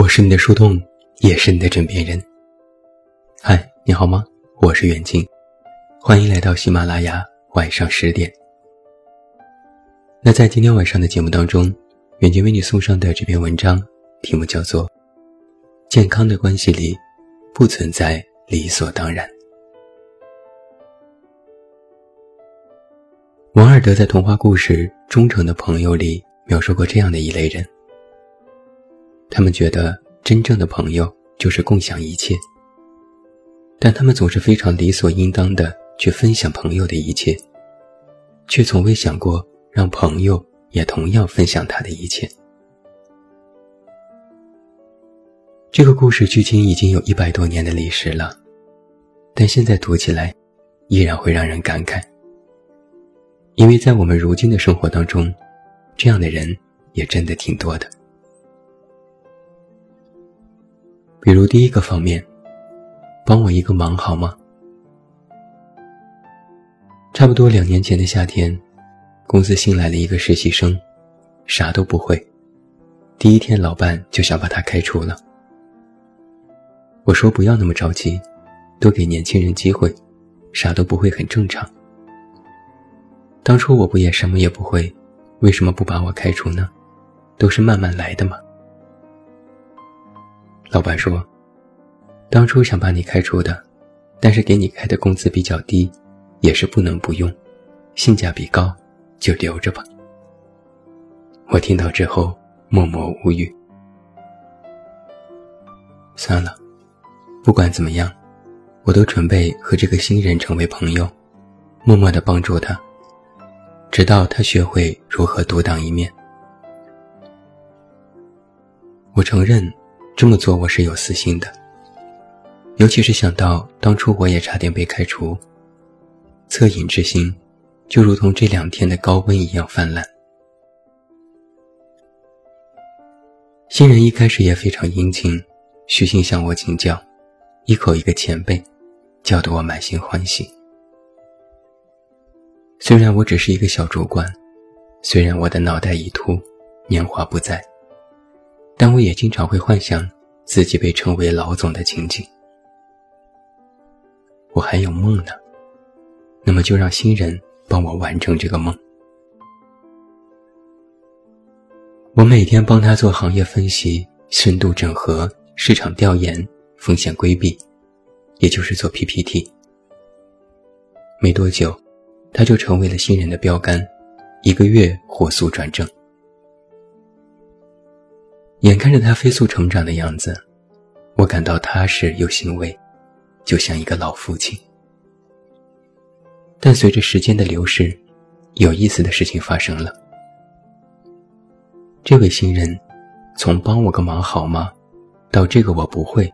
我是你的树洞，也是你的枕边人。嗨，你好吗？我是远近，欢迎来到喜马拉雅晚上十点。那在今天晚上的节目当中，远近为你送上的这篇文章，题目叫做《健康的关系里不存在理所当然》。王尔德在童话故事《忠诚的朋友》里描述过这样的一类人。他们觉得真正的朋友就是共享一切，但他们总是非常理所应当的去分享朋友的一切，却从未想过让朋友也同样分享他的一切。这个故事距今已经有一百多年的历史了，但现在读起来，依然会让人感慨，因为在我们如今的生活当中，这样的人也真的挺多的。比如第一个方面，帮我一个忙好吗？差不多两年前的夏天，公司新来了一个实习生，啥都不会，第一天老板就想把他开除了。我说不要那么着急，多给年轻人机会，啥都不会很正常。当初我不也什么也不会，为什么不把我开除呢？都是慢慢来的嘛。老板说：“当初想把你开除的，但是给你开的工资比较低，也是不能不用，性价比高，就留着吧。”我听到之后默默无语。算了，不管怎么样，我都准备和这个新人成为朋友，默默的帮助他，直到他学会如何独当一面。我承认。这么做我是有私心的，尤其是想到当初我也差点被开除，恻隐之心就如同这两天的高温一样泛滥。新人一开始也非常殷勤，虚心向我请教，一口一个前辈，叫得我满心欢喜。虽然我只是一个小主管，虽然我的脑袋已秃，年华不在。但我也经常会幻想自己被称为老总的情景。我还有梦呢，那么就让新人帮我完成这个梦。我每天帮他做行业分析、深度整合、市场调研、风险规避，也就是做 PPT。没多久，他就成为了新人的标杆，一个月火速转正。眼看着他飞速成长的样子，我感到踏实又欣慰，就像一个老父亲。但随着时间的流逝，有意思的事情发生了。这位新人，从帮我个忙好吗，到这个我不会，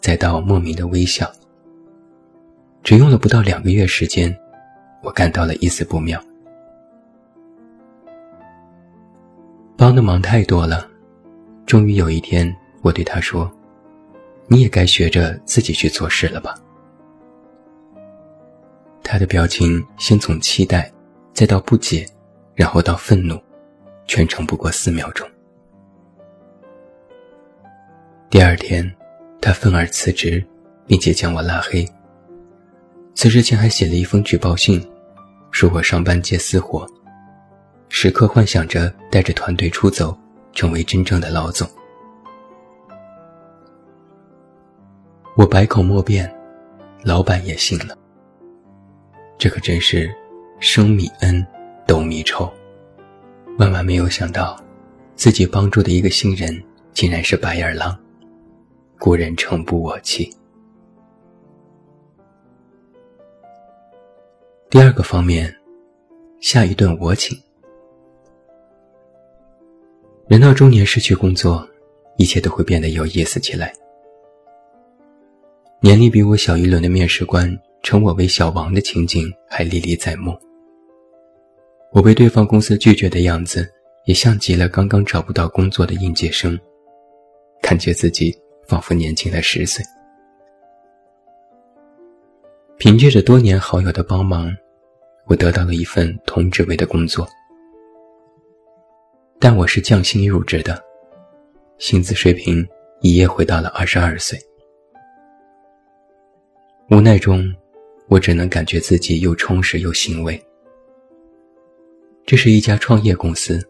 再到莫名的微笑，只用了不到两个月时间，我感到了一丝不妙。帮的忙太多了。终于有一天，我对他说：“你也该学着自己去做事了吧？”他的表情先从期待，再到不解，然后到愤怒，全程不过四秒钟。第二天，他愤而辞职，并且将我拉黑。辞职前还写了一封举报信，说我上班接私活，时刻幻想着带着团队出走。成为真正的老总，我百口莫辩，老板也信了。这可真是生米恩，斗米仇。万万没有想到，自己帮助的一个新人竟然是白眼狼，故人诚不我欺。第二个方面，下一顿我请。人到中年失去工作，一切都会变得有意思起来。年龄比我小一轮的面试官称我为“小王”的情景还历历在目。我被对方公司拒绝的样子，也像极了刚刚找不到工作的应届生，感觉自己仿佛年轻了十岁。凭借着多年好友的帮忙，我得到了一份同职位的工作。但我是降薪入职的，薪资水平一夜回到了二十二岁。无奈中，我只能感觉自己又充实又欣慰。这是一家创业公司，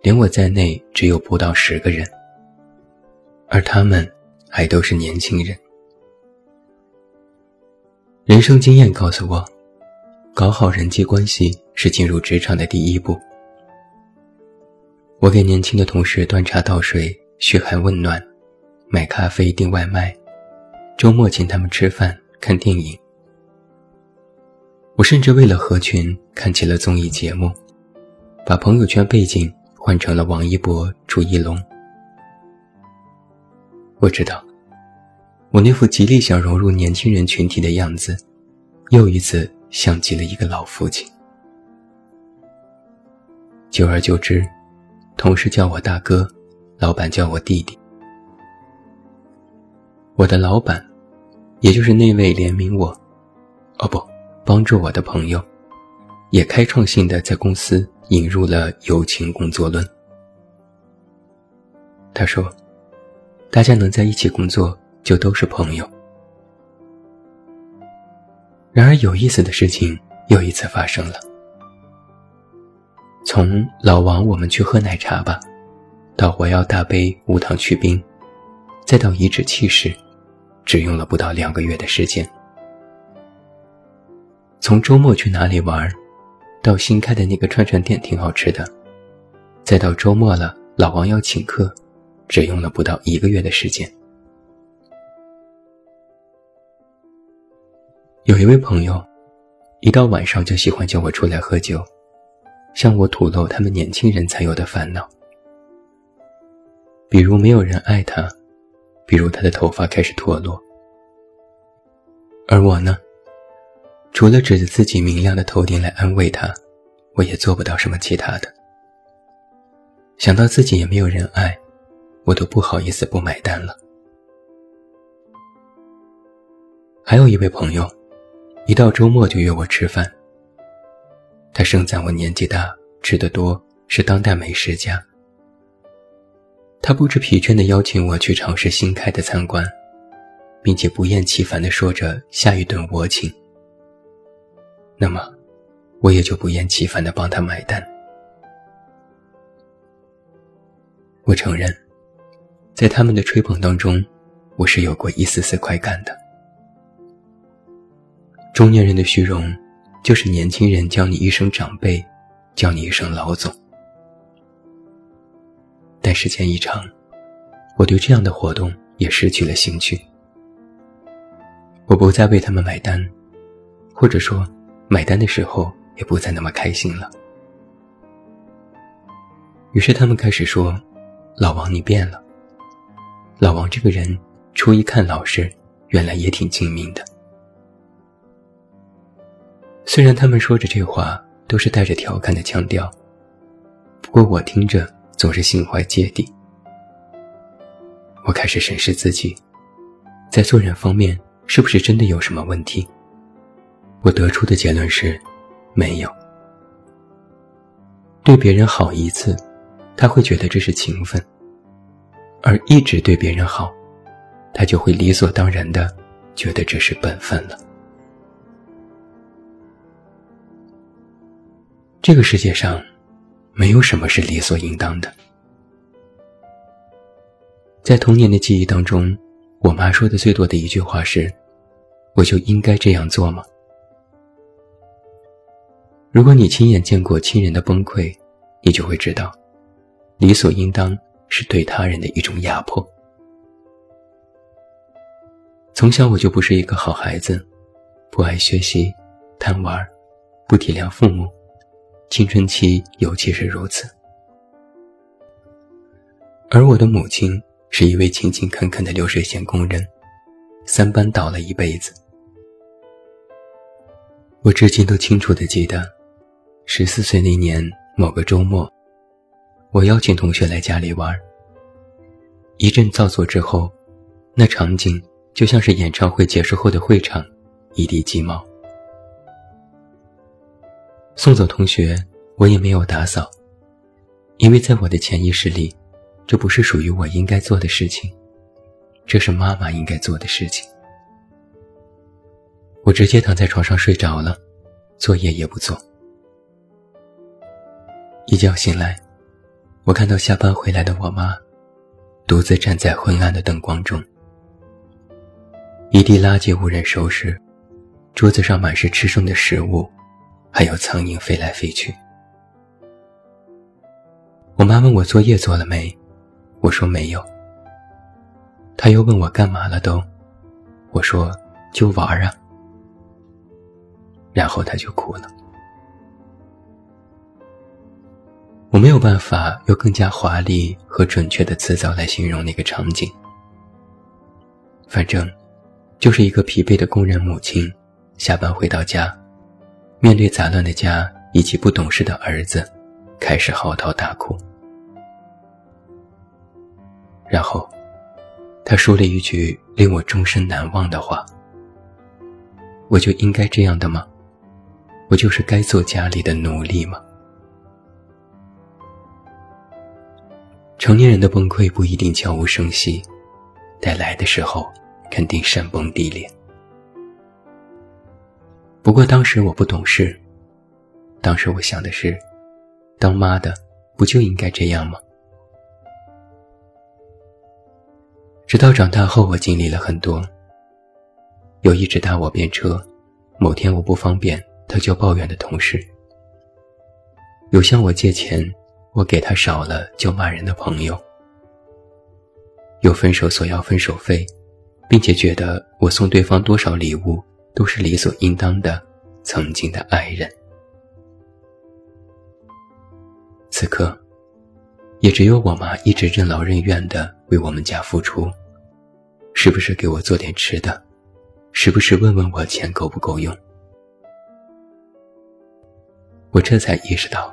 连我在内只有不到十个人，而他们还都是年轻人。人生经验告诉我，搞好人际关系是进入职场的第一步。我给年轻的同事端茶倒水、嘘寒问暖，买咖啡、订外卖，周末请他们吃饭、看电影。我甚至为了合群看起了综艺节目，把朋友圈背景换成了王一博、朱一龙。我知道。我那副极力想融入年轻人群体的样子，又一次像极了一个老父亲。久而久之，同事叫我大哥，老板叫我弟弟。我的老板，也就是那位怜悯我，哦不，帮助我的朋友，也开创性的在公司引入了友情工作论。他说：“大家能在一起工作。”就都是朋友。然而有意思的事情又一次发生了。从老王，我们去喝奶茶吧，到我要大杯无糖去冰，再到颐指气使，只用了不到两个月的时间。从周末去哪里玩，到新开的那个串串店挺好吃的，再到周末了老王要请客，只用了不到一个月的时间。有一位朋友，一到晚上就喜欢叫我出来喝酒，向我吐露他们年轻人才有的烦恼，比如没有人爱他，比如他的头发开始脱落。而我呢，除了指着自己明亮的头顶来安慰他，我也做不到什么其他的。想到自己也没有人爱，我都不好意思不买单了。还有一位朋友。一到周末就约我吃饭。他盛赞我年纪大，吃得多，是当代美食家。他不知疲倦地邀请我去尝试新开的餐馆，并且不厌其烦地说着下一顿我请。那么，我也就不厌其烦地帮他买单。我承认，在他们的吹捧当中，我是有过一丝丝快感的。中年人的虚荣，就是年轻人叫你一声长辈，叫你一声老总。但时间一长，我对这样的活动也失去了兴趣。我不再为他们买单，或者说，买单的时候也不再那么开心了。于是他们开始说：“老王，你变了。”老王这个人，初一看老实，原来也挺精明的。虽然他们说着这话都是带着调侃的腔调，不过我听着总是心怀芥蒂。我开始审视自己，在做人方面是不是真的有什么问题？我得出的结论是，没有。对别人好一次，他会觉得这是情分；而一直对别人好，他就会理所当然的觉得这是本分了。这个世界上，没有什么是理所应当的。在童年的记忆当中，我妈说的最多的一句话是：“我就应该这样做吗？”如果你亲眼见过亲人的崩溃，你就会知道，理所应当是对他人的一种压迫。从小我就不是一个好孩子，不爱学习，贪玩，不体谅父母。青春期尤其是如此，而我的母亲是一位勤勤恳恳的流水线工人，三班倒了一辈子。我至今都清楚的记得，十四岁那年某个周末，我邀请同学来家里玩。一阵造作之后，那场景就像是演唱会结束后的会场，一地鸡毛。送走同学，我也没有打扫，因为在我的潜意识里，这不是属于我应该做的事情，这是妈妈应该做的事情。我直接躺在床上睡着了，作业也不做。一觉醒来，我看到下班回来的我妈，独自站在昏暗的灯光中，一地垃圾无人收拾，桌子上满是吃剩的食物，还有苍蝇飞来飞去。我妈问我作业做了没，我说没有。她又问我干嘛了都，我说就玩啊。然后她就哭了。我没有办法用更加华丽和准确的词藻来形容那个场景，反正就是一个疲惫的工人母亲，下班回到家，面对杂乱的家以及不懂事的儿子。开始嚎啕大哭，然后，他说了一句令我终身难忘的话：“我就应该这样的吗？我就是该做家里的奴隶吗？”成年人的崩溃不一定悄无声息，待来的时候肯定山崩地裂。不过当时我不懂事，当时我想的是。当妈的不就应该这样吗？直到长大后，我经历了很多。有一直搭我便车，某天我不方便，他就抱怨的同事；有向我借钱，我给他少了就骂人的朋友；有分手索要分手费，并且觉得我送对方多少礼物都是理所应当的曾经的爱人。此刻，也只有我妈一直任劳任怨的为我们家付出，时不时给我做点吃的，时不时问问我钱够不够用。我这才意识到，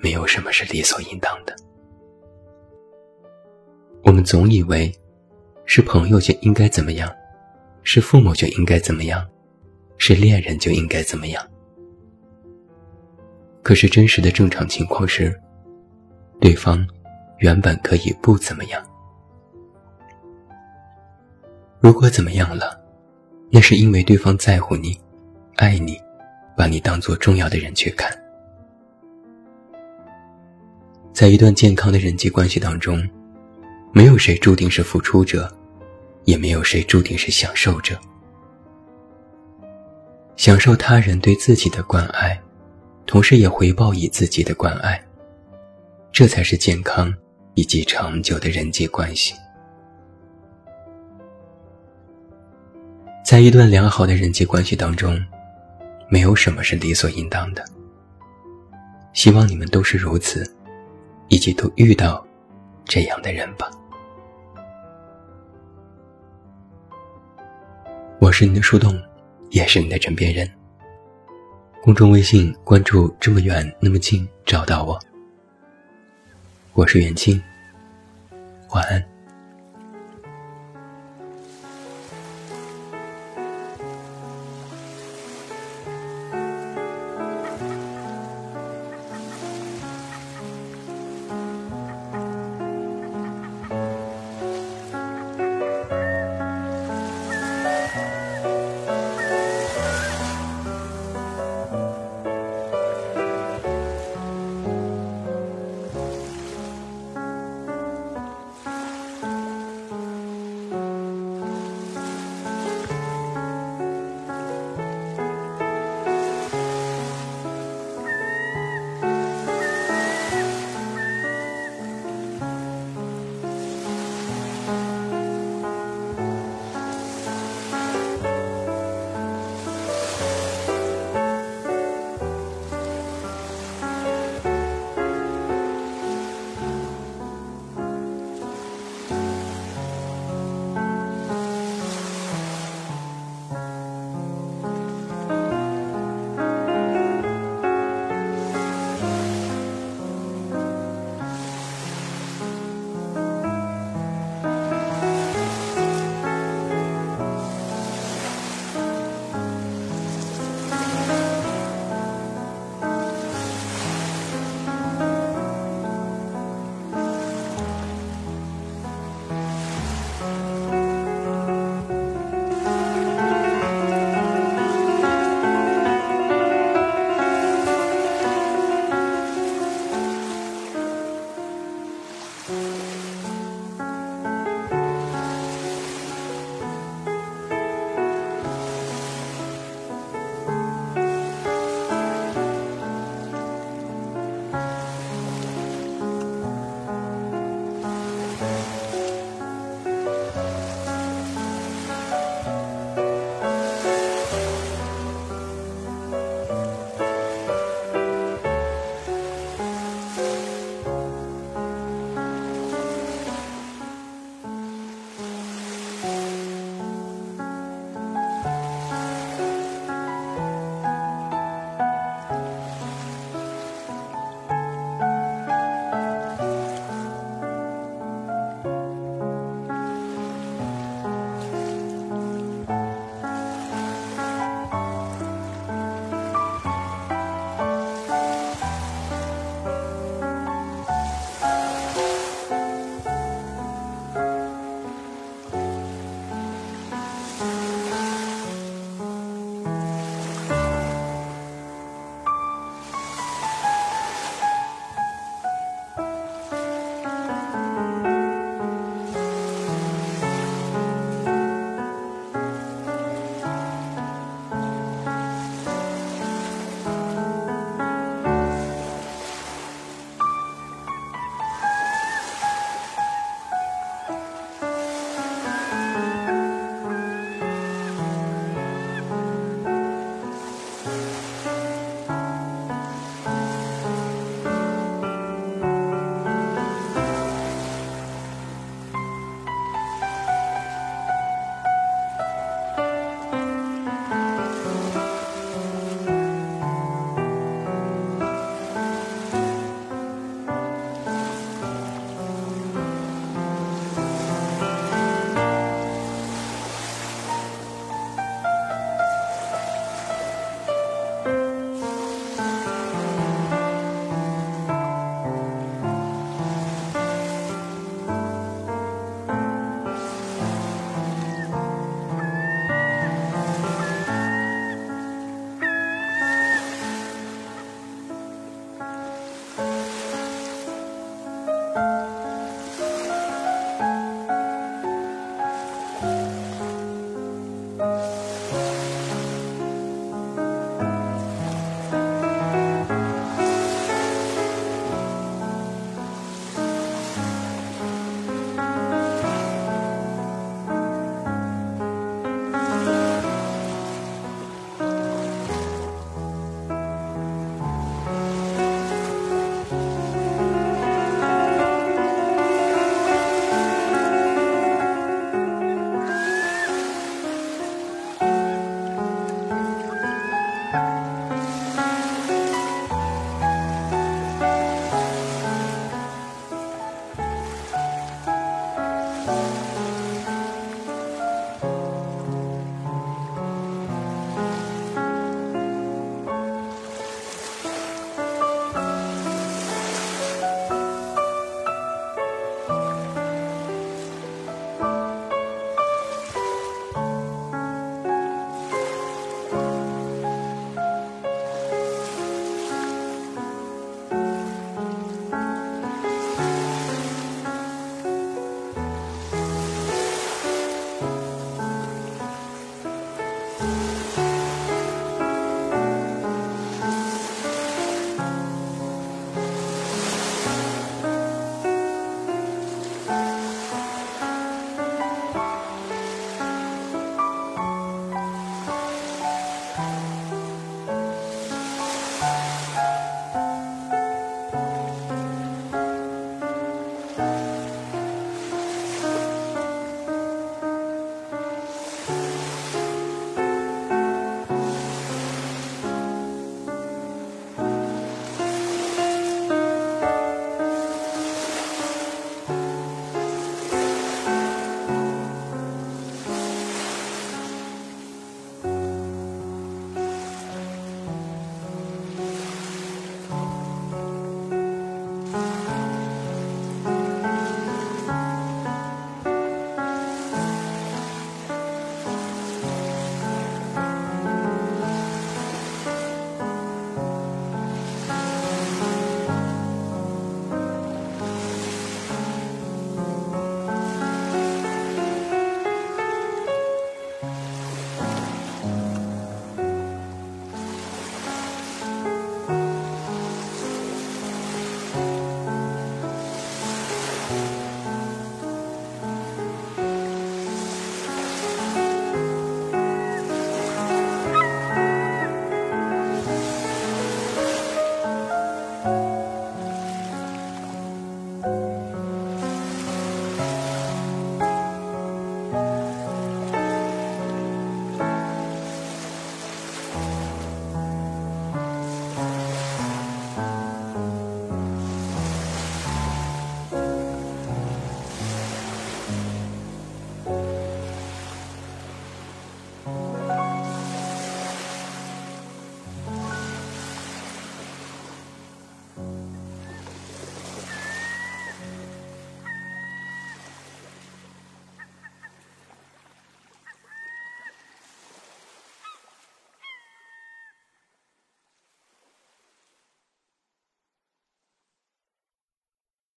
没有什么是理所应当的。我们总以为，是朋友就应该怎么样，是父母就应该怎么样，是恋人就应该怎么样。可是真实的正常情况是，对方原本可以不怎么样。如果怎么样了，那是因为对方在乎你、爱你，把你当做重要的人去看。在一段健康的人际关系当中，没有谁注定是付出者，也没有谁注定是享受者。享受他人对自己的关爱。同时也回报以自己的关爱，这才是健康以及长久的人际关系。在一段良好的人际关系当中，没有什么是理所应当的。希望你们都是如此，以及都遇到这样的人吧。我是你的树洞，也是你的枕边人。公众微信关注“这么远那么近”，找到我。我是袁静，晚安。